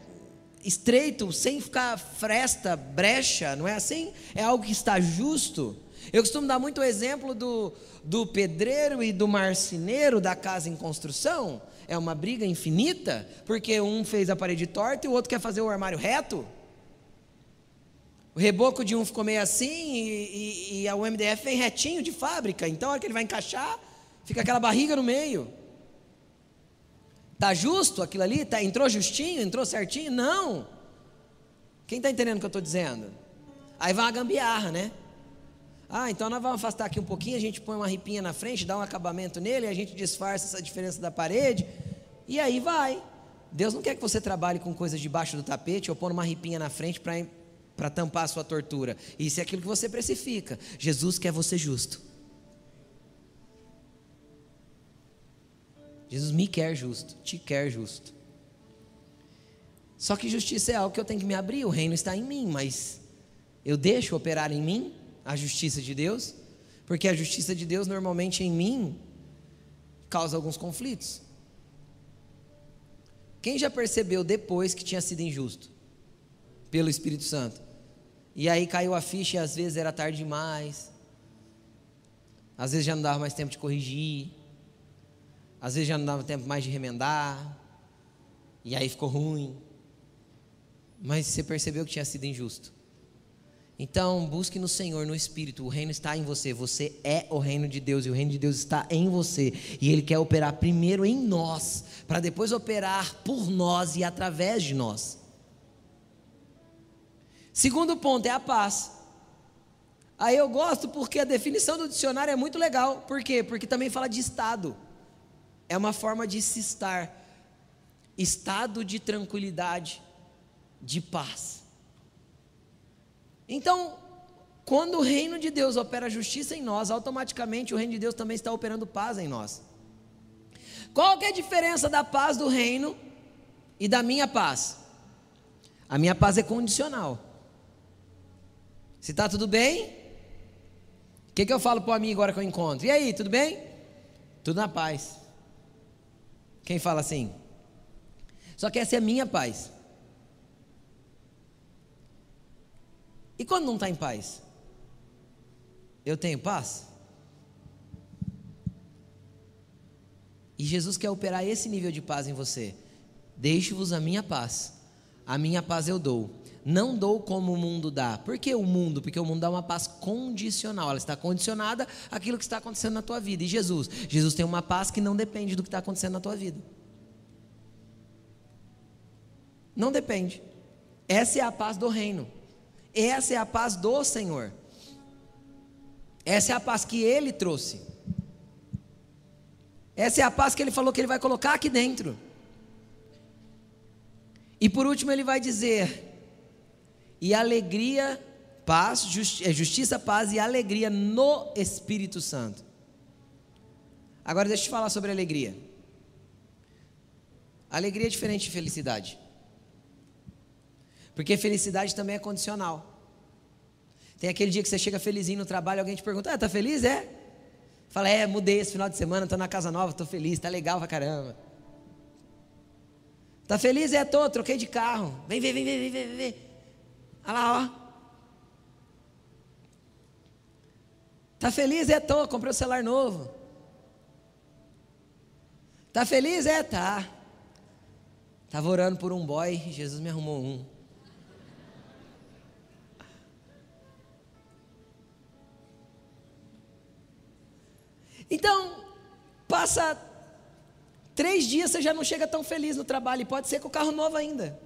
estreito, sem ficar fresta, brecha, não é assim? É algo que está justo. Eu costumo dar muito o exemplo do, do pedreiro e do marceneiro da casa em construção é uma briga infinita, porque um fez a parede torta e o outro quer fazer o armário reto. O reboco de um ficou meio assim e, e, e o MDF vem retinho de fábrica, então a hora que ele vai encaixar, fica aquela barriga no meio. Tá justo aquilo ali? Tá, entrou justinho? Entrou certinho? Não. Quem está entendendo o que eu estou dizendo? Aí vai uma gambiarra, né? Ah, então nós vamos afastar aqui um pouquinho, a gente põe uma ripinha na frente, dá um acabamento nele, a gente disfarça essa diferença da parede, e aí vai. Deus não quer que você trabalhe com coisas debaixo do tapete ou pôr uma ripinha na frente para tampar a sua tortura. Isso é aquilo que você precifica. Jesus quer você justo. Jesus me quer justo, te quer justo. Só que justiça é algo que eu tenho que me abrir, o reino está em mim, mas eu deixo operar em mim? a justiça de Deus, porque a justiça de Deus normalmente em mim causa alguns conflitos. Quem já percebeu depois que tinha sido injusto pelo Espírito Santo? E aí caiu a ficha e às vezes era tarde demais. Às vezes já não dava mais tempo de corrigir. Às vezes já não dava tempo mais de remendar. E aí ficou ruim. Mas você percebeu que tinha sido injusto. Então, busque no Senhor, no Espírito. O reino está em você. Você é o reino de Deus e o reino de Deus está em você. E Ele quer operar primeiro em nós, para depois operar por nós e através de nós. Segundo ponto é a paz. Aí eu gosto porque a definição do dicionário é muito legal. Por quê? Porque também fala de estado. É uma forma de se estar. Estado de tranquilidade, de paz. Então, quando o reino de Deus opera justiça em nós, automaticamente o reino de Deus também está operando paz em nós. Qual que é a diferença da paz do reino e da minha paz? A minha paz é condicional. Se está tudo bem, o que, que eu falo para o amigo agora que eu encontro? E aí, tudo bem? Tudo na paz. Quem fala assim? Só que essa é a minha paz. E quando não está em paz? Eu tenho paz? E Jesus quer operar esse nível de paz em você. Deixe-vos a minha paz. A minha paz eu dou. Não dou como o mundo dá. Por que o mundo? Porque o mundo dá uma paz condicional. Ela está condicionada àquilo que está acontecendo na tua vida. E Jesus? Jesus tem uma paz que não depende do que está acontecendo na tua vida. Não depende. Essa é a paz do reino. Essa é a paz do Senhor. Essa é a paz que Ele trouxe. Essa é a paz que Ele falou que Ele vai colocar aqui dentro. E por último, Ele vai dizer: e alegria, paz, justi é, justiça, paz e alegria no Espírito Santo. Agora deixa eu te falar sobre alegria. Alegria é diferente de felicidade. Porque felicidade também é condicional. Tem aquele dia que você chega felizinho no trabalho, alguém te pergunta: ah, tá feliz? É? Fala, é, mudei esse final de semana, estou na casa nova, estou feliz, tá legal pra caramba. Tá feliz? É, tô, troquei de carro. Vem, vem, vem, vem, vem, vem, vem. Olha lá, ó. Tá feliz? É, tô, comprei um celular novo. Tá feliz? É, tá. Estava orando por um boy, Jesus me arrumou um. Então, passa três dias você já não chega tão feliz no trabalho, e pode ser com o carro novo ainda.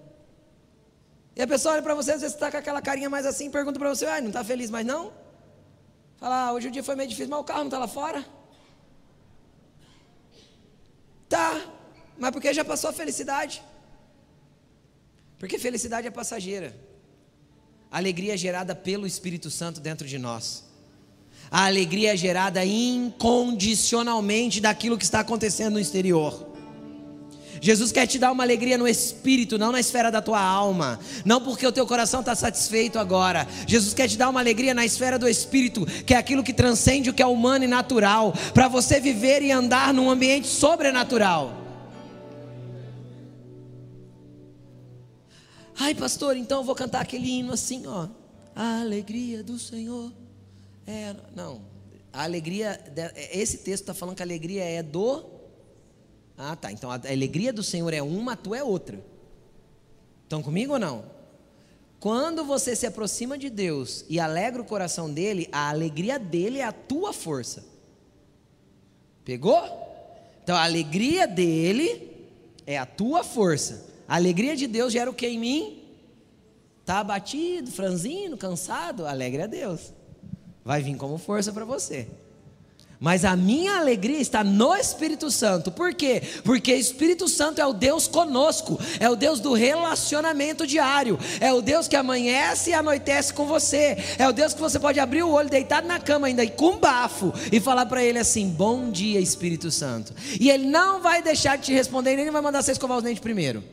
E a pessoa olha para você, às vezes está com aquela carinha mais assim, pergunta para você, ah, não está feliz mais não? Fala, ah, hoje o dia foi meio difícil, mas o carro não está lá fora? Tá, mas porque já passou a felicidade. Porque felicidade é passageira. alegria é gerada pelo Espírito Santo dentro de nós. A alegria é gerada incondicionalmente daquilo que está acontecendo no exterior. Jesus quer te dar uma alegria no espírito, não na esfera da tua alma, não porque o teu coração está satisfeito agora. Jesus quer te dar uma alegria na esfera do espírito, que é aquilo que transcende o que é humano e natural, para você viver e andar num ambiente sobrenatural. Ai, pastor, então eu vou cantar aquele hino assim, ó. A alegria do Senhor é. Não. A alegria. Esse texto está falando que a alegria é do ah, tá. Então a alegria do Senhor é uma, a tua é outra. Estão comigo ou não? Quando você se aproxima de Deus e alegra o coração dele, a alegria dele é a tua força. Pegou? Então a alegria dele é a tua força. A alegria de Deus gera o que em mim? Tá abatido, franzino, cansado? Alegre a Deus. Vai vir como força para você. Mas a minha alegria está no Espírito Santo. Por quê? Porque o Espírito Santo é o Deus conosco, é o Deus do relacionamento diário, é o Deus que amanhece e anoitece com você, é o Deus que você pode abrir o olho, deitado na cama ainda e com bafo e falar para ele assim: Bom dia, Espírito Santo. E ele não vai deixar de te responder, nem vai mandar você escovar os dentes primeiro.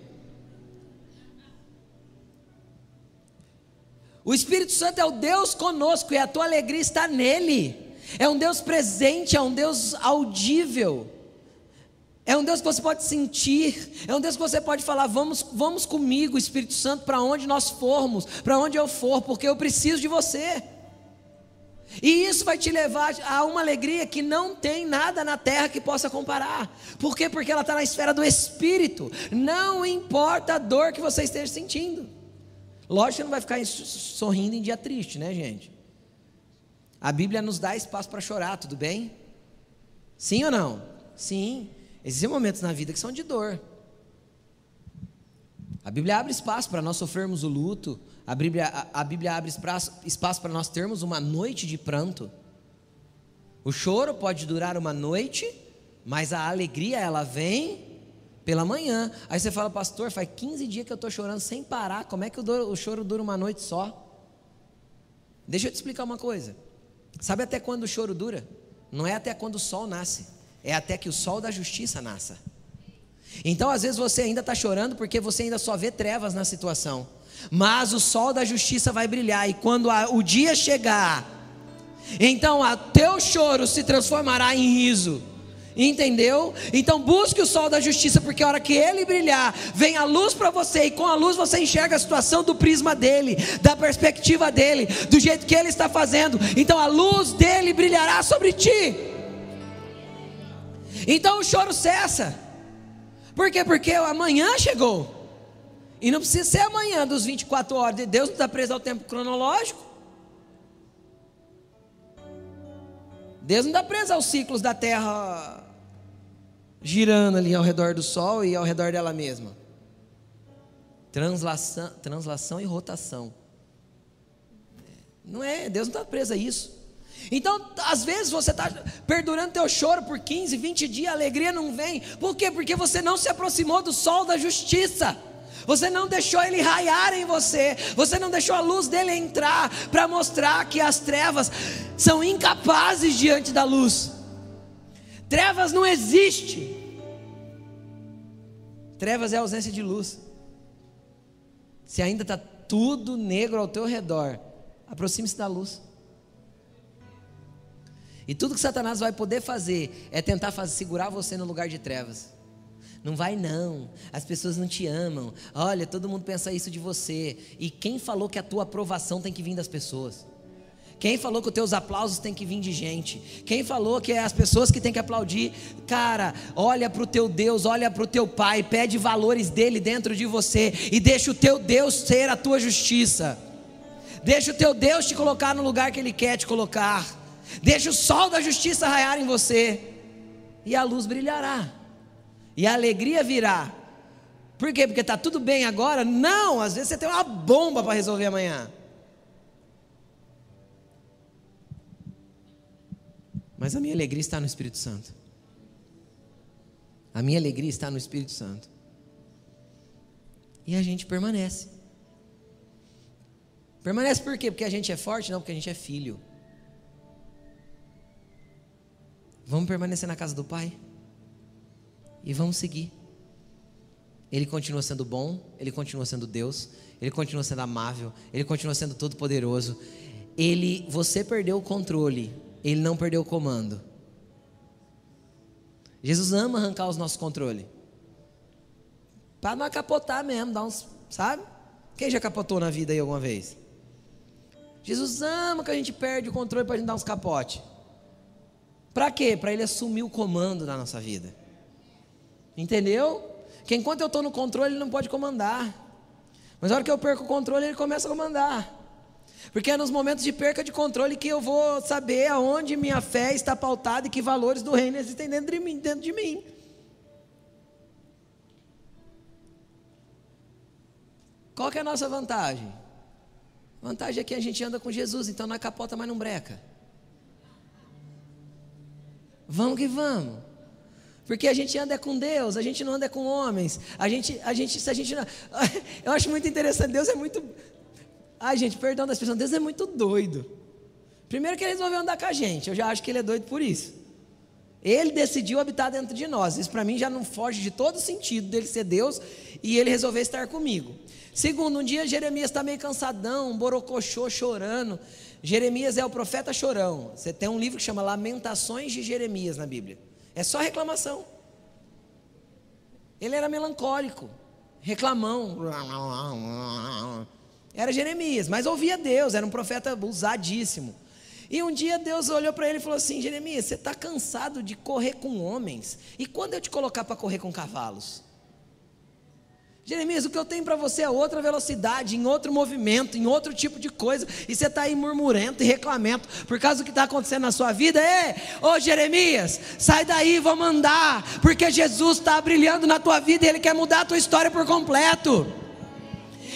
O Espírito Santo é o Deus conosco e a tua alegria está nele. É um Deus presente, é um Deus audível. É um Deus que você pode sentir, é um Deus que você pode falar: vamos, vamos comigo, Espírito Santo, para onde nós formos, para onde eu for, porque eu preciso de você. E isso vai te levar a uma alegria que não tem nada na terra que possa comparar. Por quê? Porque ela está na esfera do Espírito. Não importa a dor que você esteja sentindo. Lógico que não vai ficar sorrindo em dia triste, né, gente? A Bíblia nos dá espaço para chorar, tudo bem? Sim ou não? Sim. Existem momentos na vida que são de dor. A Bíblia abre espaço para nós sofrermos o luto. A Bíblia, a, a Bíblia abre espaço para nós termos uma noite de pranto. O choro pode durar uma noite, mas a alegria ela vem pela manhã. Aí você fala, pastor, faz 15 dias que eu estou chorando sem parar. Como é que o, choro dura uma noite só? Deixa eu te explicar uma coisa. Sabe até quando o choro dura? Não é até quando o sol nasce, é até que o sol da justiça nasça. Então, às vezes, você ainda está chorando porque você ainda só vê trevas na situação. Mas o sol da justiça vai brilhar, e quando a, o dia chegar, então o teu choro se transformará em riso. Entendeu? Então busque o sol da justiça, porque a hora que ele brilhar, vem a luz para você, e com a luz você enxerga a situação do prisma dele, da perspectiva dele, do jeito que ele está fazendo. Então a luz dele brilhará sobre ti. Então o choro cessa. Por quê? Porque amanhã chegou. E não precisa ser amanhã dos 24 horas. Deus não está preso ao tempo cronológico. Deus não está preso aos ciclos da terra girando ali ao redor do Sol e ao redor dela mesma. Translação, translação e rotação. Não é, Deus não está preso a isso. Então, às vezes você está perdurando teu choro por 15, 20 dias, a alegria não vem. Por quê? Porque você não se aproximou do sol da justiça. Você não deixou ele raiar em você. Você não deixou a luz dele entrar para mostrar que as trevas são incapazes diante da luz. Trevas não existe. Trevas é ausência de luz. Se ainda está tudo negro ao teu redor, aproxime-se da luz. E tudo que Satanás vai poder fazer é tentar fazer, segurar você no lugar de trevas. Não vai não, as pessoas não te amam. Olha, todo mundo pensa isso de você. E quem falou que a tua aprovação tem que vir das pessoas? Quem falou que os teus aplausos têm que vir de gente? Quem falou que é as pessoas que têm que aplaudir? Cara, olha para o teu Deus, olha para o teu Pai, pede valores dele dentro de você e deixa o teu Deus ser a tua justiça. Deixa o teu Deus te colocar no lugar que ele quer te colocar. Deixa o sol da justiça raiar em você e a luz brilhará. E a alegria virá. Por quê? Porque está tudo bem agora? Não, às vezes você tem uma bomba para resolver amanhã. Mas a minha alegria está no Espírito Santo. A minha alegria está no Espírito Santo. E a gente permanece. Permanece por quê? Porque a gente é forte? Não, porque a gente é filho. Vamos permanecer na casa do Pai? E vamos seguir. Ele continua sendo bom, ele continua sendo Deus, ele continua sendo amável, ele continua sendo todo poderoso. Ele, você perdeu o controle, ele não perdeu o comando. Jesus ama arrancar os nossos controles. Para não capotar mesmo, dar uns, sabe? Quem já capotou na vida aí alguma vez? Jesus ama que a gente perde o controle para a gente dar uns capotes. Para quê? Para ele assumir o comando da nossa vida. Entendeu? Que enquanto eu estou no controle, ele não pode comandar. Mas na hora que eu perco o controle, ele começa a comandar. Porque é nos momentos de perca de controle que eu vou saber aonde minha fé está pautada e que valores do reino existem dentro de mim. Dentro de mim. Qual que é a nossa vantagem? Vantagem é que a gente anda com Jesus, então não é capota, mas não breca. Vamos que vamos. Porque a gente anda com Deus, a gente não anda com homens. A gente, a gente, se a gente não... <laughs> Eu acho muito interessante, Deus é muito. Ai, gente, perdão da expressão, Deus é muito doido. Primeiro que ele resolveu andar com a gente, eu já acho que ele é doido por isso. Ele decidiu habitar dentro de nós. Isso para mim já não foge de todo sentido dele ser Deus e ele resolver estar comigo. Segundo, um dia Jeremias está meio cansadão, borocochô, chorando. Jeremias é o profeta chorão. Você tem um livro que chama Lamentações de Jeremias na Bíblia. É só reclamação. Ele era melancólico, reclamão. Era Jeremias, mas ouvia Deus, era um profeta usadíssimo. E um dia Deus olhou para ele e falou assim: Jeremias, você está cansado de correr com homens? E quando eu te colocar para correr com cavalos? Jeremias, o que eu tenho para você é outra velocidade, em outro movimento, em outro tipo de coisa, e você está aí murmurento e reclamento por causa do que está acontecendo na sua vida. Ei, ô Jeremias, sai daí, vamos andar, porque Jesus está brilhando na tua vida e Ele quer mudar a tua história por completo.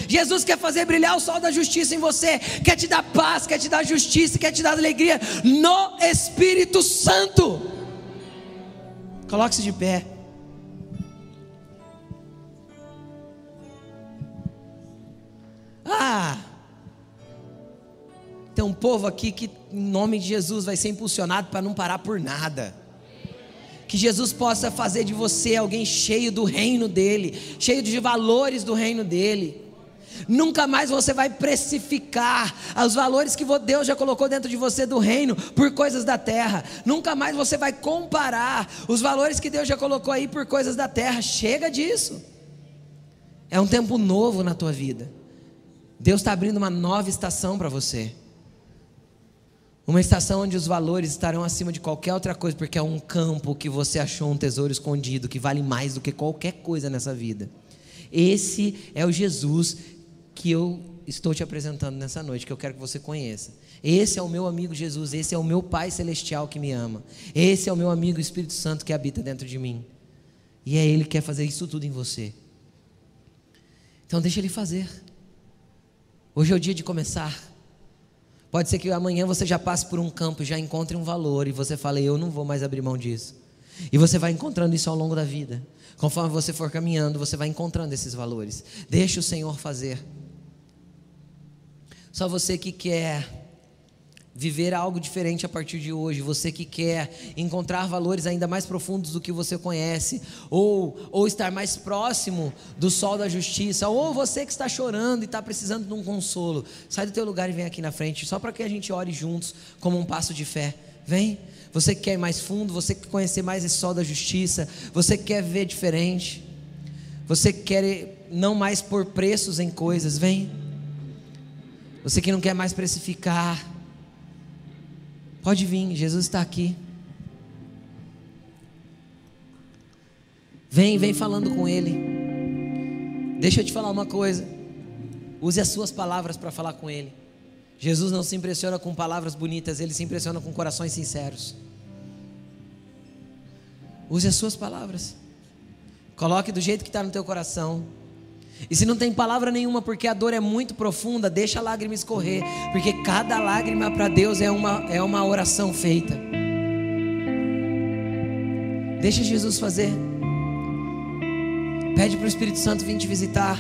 Jesus quer fazer brilhar o sol da justiça em você, quer te dar paz, quer te dar justiça, quer te dar alegria no Espírito Santo. Coloque-se de pé. Ah! Tem um povo aqui que, em nome de Jesus, vai ser impulsionado para não parar por nada. Que Jesus possa fazer de você alguém cheio do reino dele, cheio de valores do reino dele. Nunca mais você vai precificar os valores que Deus já colocou dentro de você do reino por coisas da terra. Nunca mais você vai comparar os valores que Deus já colocou aí por coisas da terra. Chega disso. É um tempo novo na tua vida. Deus está abrindo uma nova estação para você. Uma estação onde os valores estarão acima de qualquer outra coisa, porque é um campo que você achou um tesouro escondido que vale mais do que qualquer coisa nessa vida. Esse é o Jesus que eu estou te apresentando nessa noite, que eu quero que você conheça. Esse é o meu amigo Jesus, esse é o meu Pai celestial que me ama. Esse é o meu amigo Espírito Santo que habita dentro de mim. E é ele que quer fazer isso tudo em você. Então deixa ele fazer. Hoje é o dia de começar. Pode ser que amanhã você já passe por um campo, já encontre um valor e você fale, eu não vou mais abrir mão disso. E você vai encontrando isso ao longo da vida. Conforme você for caminhando, você vai encontrando esses valores. Deixe o Senhor fazer. Só você que quer viver algo diferente a partir de hoje, você que quer encontrar valores ainda mais profundos do que você conhece, ou, ou estar mais próximo do sol da justiça, ou você que está chorando e está precisando de um consolo, sai do teu lugar e vem aqui na frente, só para que a gente ore juntos como um passo de fé. Vem. Você que quer ir mais fundo, você que quer conhecer mais esse sol da justiça, você que quer ver diferente, você que quer não mais pôr preços em coisas, vem. Você que não quer mais precificar, Pode vir, Jesus está aqui. Vem, vem falando com Ele. Deixa eu te falar uma coisa. Use as suas palavras para falar com Ele. Jesus não se impressiona com palavras bonitas, Ele se impressiona com corações sinceros. Use as suas palavras. Coloque do jeito que está no teu coração. E se não tem palavra nenhuma, porque a dor é muito profunda, deixa a lágrima escorrer, porque cada lágrima para Deus é uma, é uma oração feita. Deixa Jesus fazer. Pede para o Espírito Santo vir te visitar.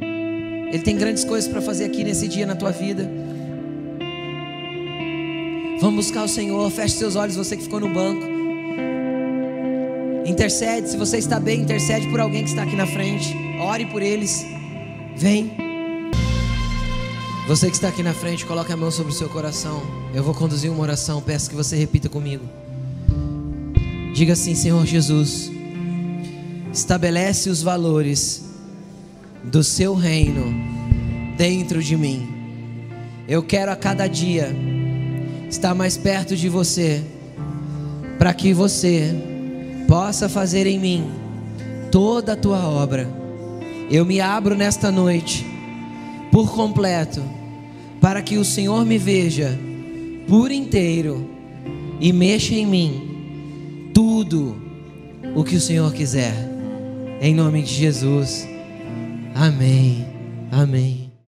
Ele tem grandes coisas para fazer aqui nesse dia na tua vida. Vamos buscar o Senhor. Feche seus olhos, você que ficou no banco. Intercede, se você está bem, intercede por alguém que está aqui na frente. Ore por eles. Vem. Você que está aqui na frente, coloque a mão sobre o seu coração. Eu vou conduzir uma oração, peço que você repita comigo. Diga assim, Senhor Jesus, estabelece os valores do seu reino dentro de mim. Eu quero a cada dia estar mais perto de você, para que você possa fazer em mim toda a tua obra. Eu me abro nesta noite por completo, para que o Senhor me veja por inteiro e mexa em mim tudo o que o Senhor quiser. Em nome de Jesus. Amém. Amém.